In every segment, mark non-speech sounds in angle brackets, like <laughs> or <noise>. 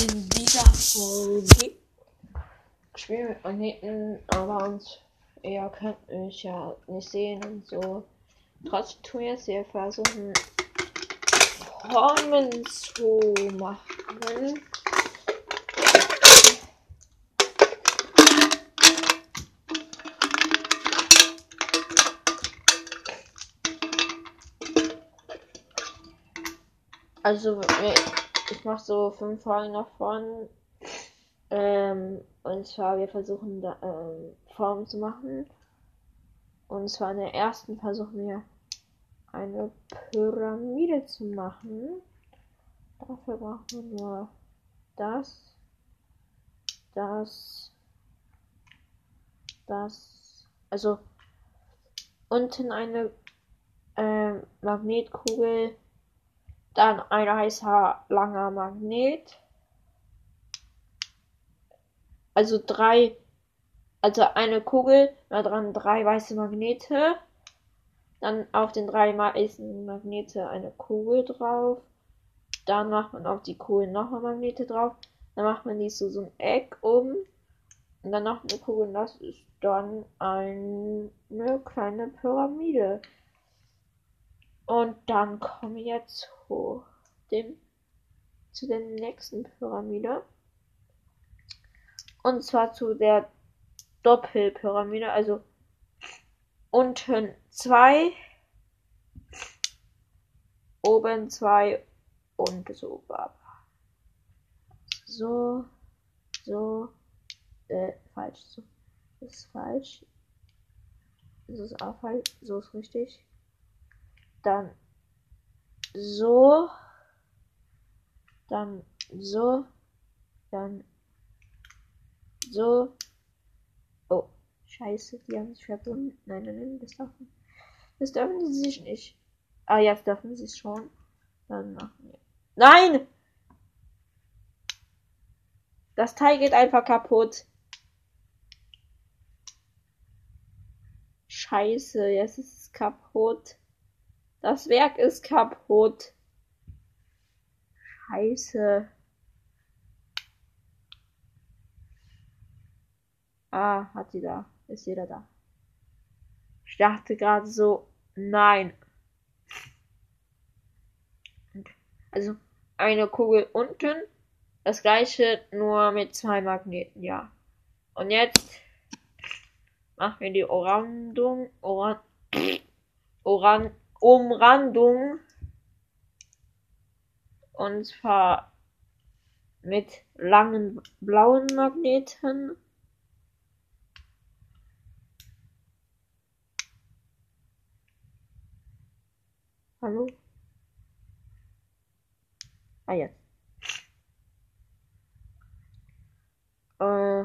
In dieser Folge spielen wir mit Magneten, aber uns, ihr könnt mich ja nicht sehen und so. Trotzdem tun wir jetzt hier versuchen, Formen zu machen. Also, ich mache so fünf Folgen davon. Ähm, und zwar, wir versuchen da, ähm, Formen zu machen. Und zwar in der ersten versuchen wir eine Pyramide zu machen. Dafür brauchen wir nur das, das, das, also unten eine äh, Magnetkugel dann ein heißer langer Magnet. Also drei, also eine Kugel, da dran drei weiße Magnete. Dann auf den drei weißen Magnete eine Kugel drauf. Dann macht man auf die Kugel nochmal Magnete drauf. Dann macht man die so, so ein Eck um. Und dann noch eine Kugel. Und das ist dann eine kleine Pyramide. Und dann kommen wir jetzt zu dem zu der nächsten Pyramide. Und zwar zu der Doppelpyramide, also unten zwei, oben zwei und so. So, so, äh, falsch, so. Das ist falsch. Das ist auch falsch, so ist richtig dann so, dann so, dann so. Oh, scheiße, die haben sich verbunden. Nein, nein, nein, das dürfen, das dürfen sie sich nicht. Ah, jetzt dürfen sie es schon. Dann machen wir. Nein! Das Teil geht einfach kaputt. Scheiße, jetzt ist es kaputt. Das Werk ist kaputt. Scheiße. Ah, hat sie da. Ist jeder da. Ich dachte gerade so, nein. Also eine Kugel unten. Das gleiche nur mit zwei Magneten, ja. Und jetzt machen wir die Orandung. Oran, <clears throat> Oran, Umrandung. Und zwar mit langen blauen Magneten. Hallo? Ah, jetzt. Äh,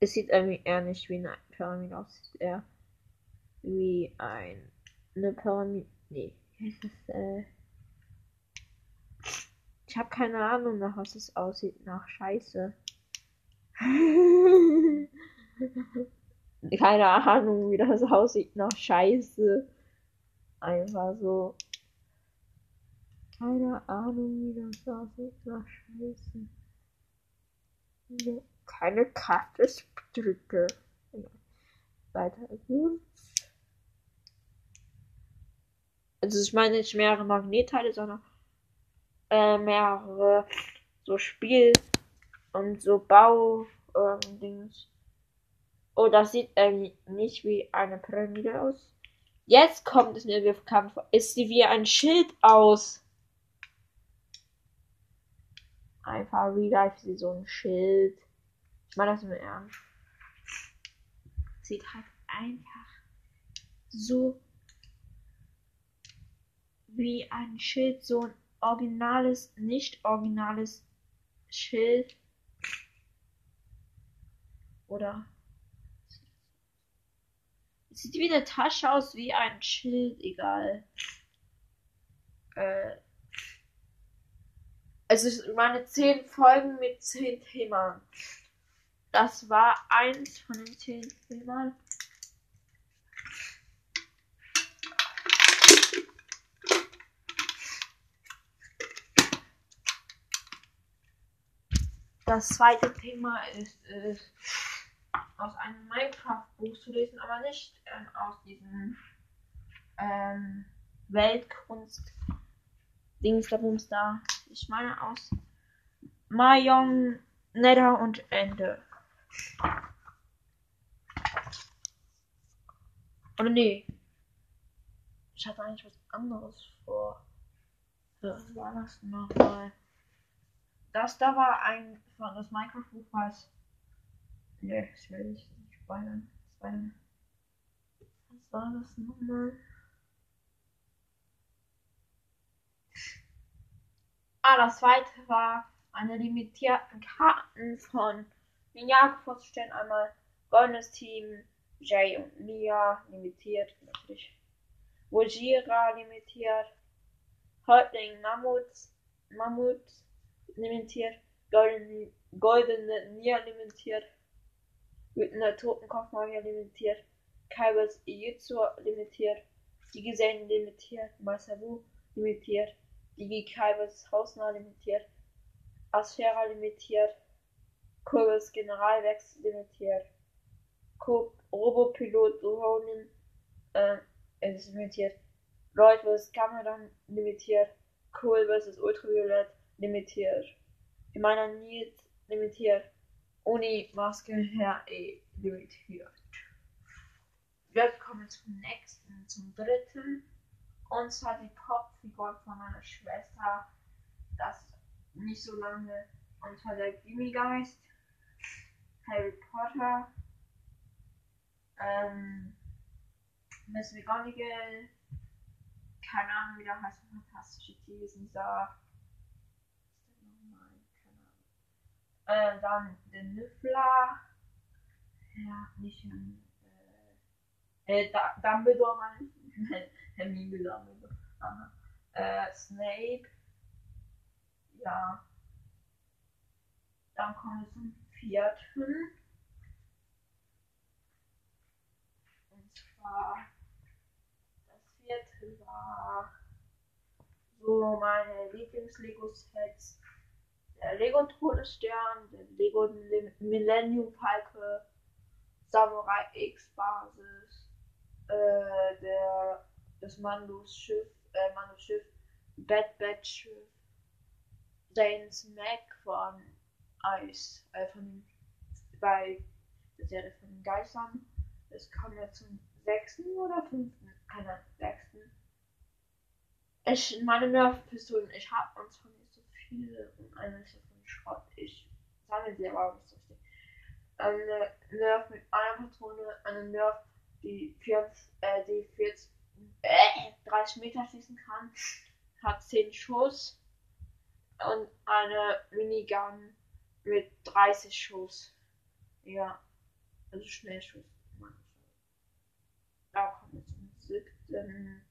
es sieht irgendwie eher nicht wie eine Pyramide aus. Eher wie ein, eine Pyramide. Nee, das, äh, ich habe keine Ahnung, nach was es aussieht. Nach Scheiße. <laughs> keine Ahnung, wie das aussieht. Nach Scheiße. Einfach so. Keine Ahnung, wie das aussieht. Nach Scheiße. Keine Kraftdrücke. Weiter geht's. Also ich meine nicht mehrere Magnetteile, sondern äh, mehrere so Spiel und so Bau ähm, Dings. Oh, das sieht äh, nicht wie eine Pyramide aus. Jetzt kommt es mir bekannt vor. Ist sie wie ein Schild aus? Einfach wie life sie so ein Schild. Ich meine das im Ernst. Sieht halt einfach so wie ein Schild, so ein originales, nicht originales Schild. Oder sieht wie eine Tasche aus, wie ein Schild, egal. Äh, also meine zehn Folgen mit zehn Themen. Das war eins von den zehn Themen. Das zweite Thema ist, ist aus einem Minecraft-Buch zu lesen, aber nicht ähm, aus diesem ähm, Weltkunst-Dings da da. Ich meine aus Mayong, Nether und Ende. Oder nee. Ich hatte eigentlich was anderes vor. Was war das nochmal? Das da war ein von das Minecraft-Buch was. Nee, ich will nicht spoilern. Was war das nochmal? Ah, das zweite war eine limitierten Karten von Ninjago vorzustellen. Einmal Goldenes Team, Jay und Mia limitiert, natürlich. Wojira limitiert. Häuptling Mammuts, Mammut limitiert. Goldene, goldene Nia limitiert. Wütender Totenkopfmagier limitiert. Kaibers Ijutsu limitiert. Die Gesellen limitiert. Masabu limitiert. Digi Kaibers Hausnah limitiert. Asphera limitiert. Kurbis Generalwechsel limitiert. Robopilot Ronin äh, ist limitiert. Lloyd vs. Cameron limitiert. Cool vs. Ultraviolet limitiert. Imana Nils limitiert. Uni Maske Herr E limitiert. Wir kommen zum nächsten, zum dritten. Und zwar die Popfigur von meiner Schwester. Das nicht so lange. Zwar der Gimmigeist. Harry Potter. Ähm, Miss McGonagall. Keine Ahnung, wie der heißt. Fantastische Tierwesen. Dieser. Äh, dann der Niffler. Ja, nicht äh, äh, Dumbledore meine ich. <laughs> Hermine Dumbledore. Äh, Snape. Ja. Dann kommen wir zum vierten. Und zwar das vierte war so meine Lieblings-Lego-Sets. Der Lego Todesstern, der Lego Millennium Falke, Samurai X Basis, äh, der das Mandos Schiff, äh, Mandos Schiff, Bad Bad Schiff, Zane's Mac von Ice, äh, von bei der Serie von Geistern. Das kam ja zum sechsten oder fünften, keine sechsten. Ich, meine Nerf-Pistolen, ich habe uns von nicht so viele und eine ist davon Schrott. Ich sammle sie aber nicht so richtig. Eine Nerf mit einer Patrone, eine Nerf, die 40, äh, die 40, äh, 30 Meter schießen kann, hat 10 Schuss und eine Minigun mit 30 Schuss. Ja, also Schnellschuss. Da kommen wir zum siebten.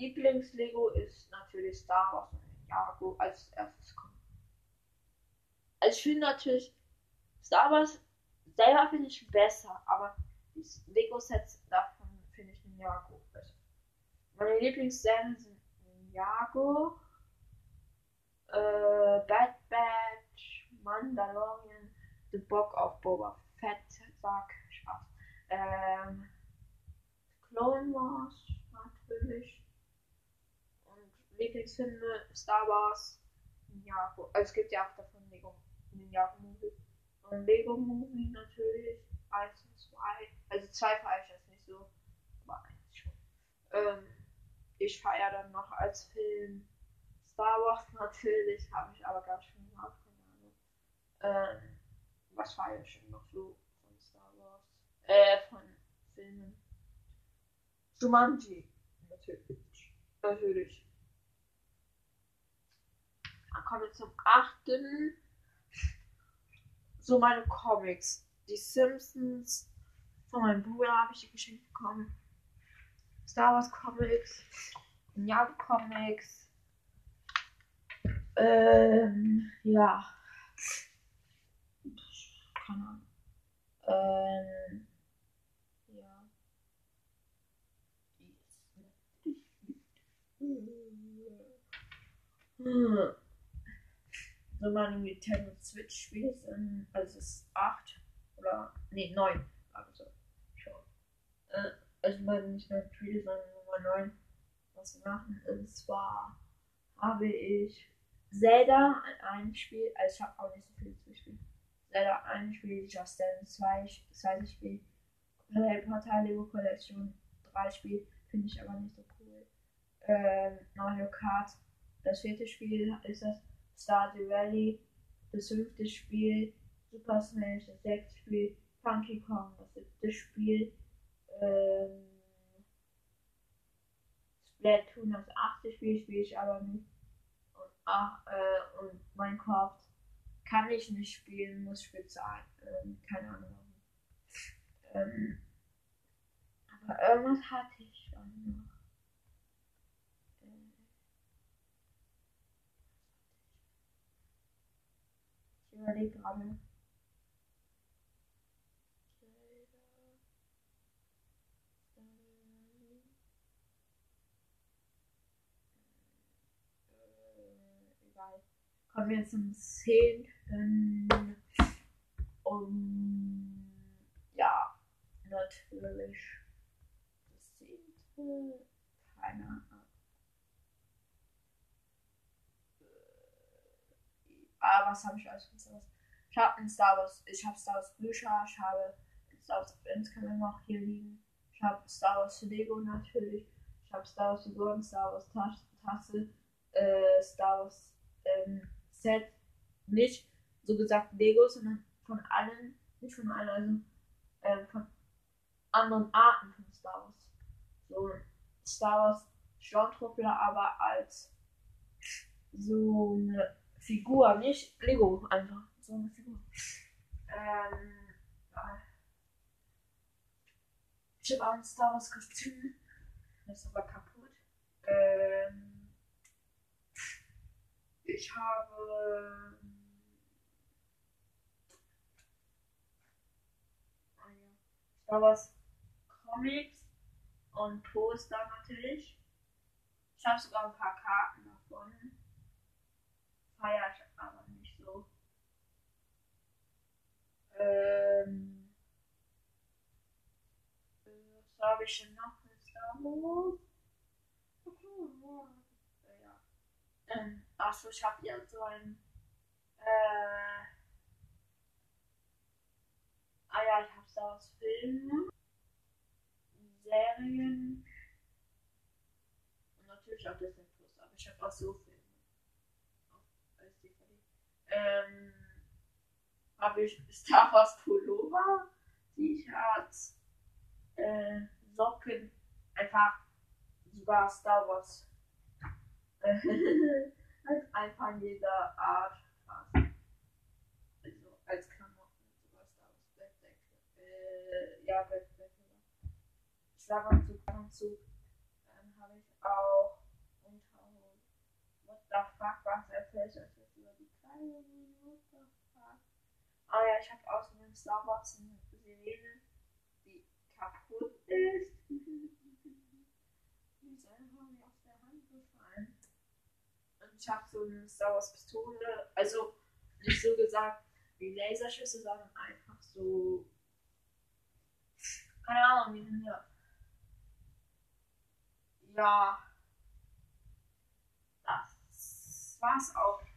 Lieblings-Lego ist natürlich Star Wars und Ninjago als erstes kommt. Also ich finde natürlich Star Wars selber finde ich besser, aber die Lego-Sets davon finde ich Ninjago besser. Meine Lieblingsserien sind Ninjago, äh, Bad Batch, Mandalorian, The Book of Boba Fett, sag Spaß. Ähm, Clone Wars natürlich. Lieblingsfilme Star Wars, Ninjago. Also es gibt ja auch davon Lego, Ninjago Movie. Und Lego Movie natürlich, 1 und 2. Also 2 feiere ich jetzt nicht so, aber 1 schon. Ähm, ich feiere dann noch als Film Star Wars <laughs> natürlich, habe ich aber gar schon gemacht, keine Ahnung. Ähm, was feiere ich denn noch so von Star Wars? Äh, von Filmen. Jumanji, natürlich. Natürlich. Dann kommen wir zum achten. So meine Comics. Die Simpsons. Von meinem Bruder habe ich die geschenkt bekommen. Star Wars Comics. Ninjago Comics. Ähm, ja. Keine Ahnung. Ähm, ja. Hm. So meine Nintendo Switch Spiele sind, also es ist 8 oder, nee, 9. Also, schon. Äh, also meine nicht mehr Spiele, sondern Nummer 9. Was wir machen, und zwar habe ich Zelda ein Spiel, also ich habe auch nicht so viel zu spielen. Zelda ein Spiel, Just Dance 2, zweites Spiel, Harry Potter Lego Collection 3 Spiel, finde ich aber nicht so cool. Ähm, Mario Kart, das vierte Spiel ist das Stardew Valley, das fünfte Spiel, Super Smash, das sechste Spiel, Funky Kong, das siebte Spiel, ähm, Splatoon, das achte Spiel, spiele ich aber nicht. Und, ach, äh, und Minecraft kann ich nicht spielen, muss bezahlen. Ähm, keine Ahnung. Ähm, aber irgendwas hatte ich schon noch. Überlege gerade. Kommen wir zum 10. Um, ja, natürlich. Das 10. Keine Was habe ich alles von Star Wars? Ich habe Star Wars, ich habe Star Wars Bücher, ich habe Star Wars Adventskalender noch hier liegen. Ich habe Star Wars Lego natürlich. Ich habe Star Wars Figuren, Star Wars Tasse, äh, Star Wars ähm, Set. Nicht so gesagt Lego, sondern von allen, nicht von allen, also äh, von anderen Arten von Star Wars. So Star Wars Stormtrooper, aber als so eine Figur, nicht Lego, einfach so eine Figur. Ähm, ich habe auch ein Star Wars Kostüm, das ist aber kaputt. Ähm, ich habe Star Wars Comics und Poster natürlich. Ich habe sogar ein paar Karten davon ich aber nicht so. Ähm, was habe ich denn noch mit Star Wars? Ja. Ähm, achso, ich habe hier so ein. Äh, ah ja, ich habe Star Wars Filme, Serien und natürlich auch Disney Plus, aber ich habe auch so DVD. Ähm, habe ich <laughs> Star Wars Pullover, T-Shirts, äh, Socken, einfach sogar Star Wars. <laughs> als einfach jeder Art. Also als Klamotten, sogar Star Wars Bettdecke. Äh, ja, Bettdecke. Schlafanzug, Anzug. Dann habe ich auch Unterhose. What the fuck, was erzählst du What the fuck? Ah ja, ich habe außerdem Star Wars eine Sirene, die kaputt ist. Die ist einfach mir aus der Hand gefallen. Und ich habe so eine Star Wars Pistole, also nicht so gesagt wie Laserschüsse, sondern einfach so. Keine Ahnung, wie sind wir. Ja. Das war's auch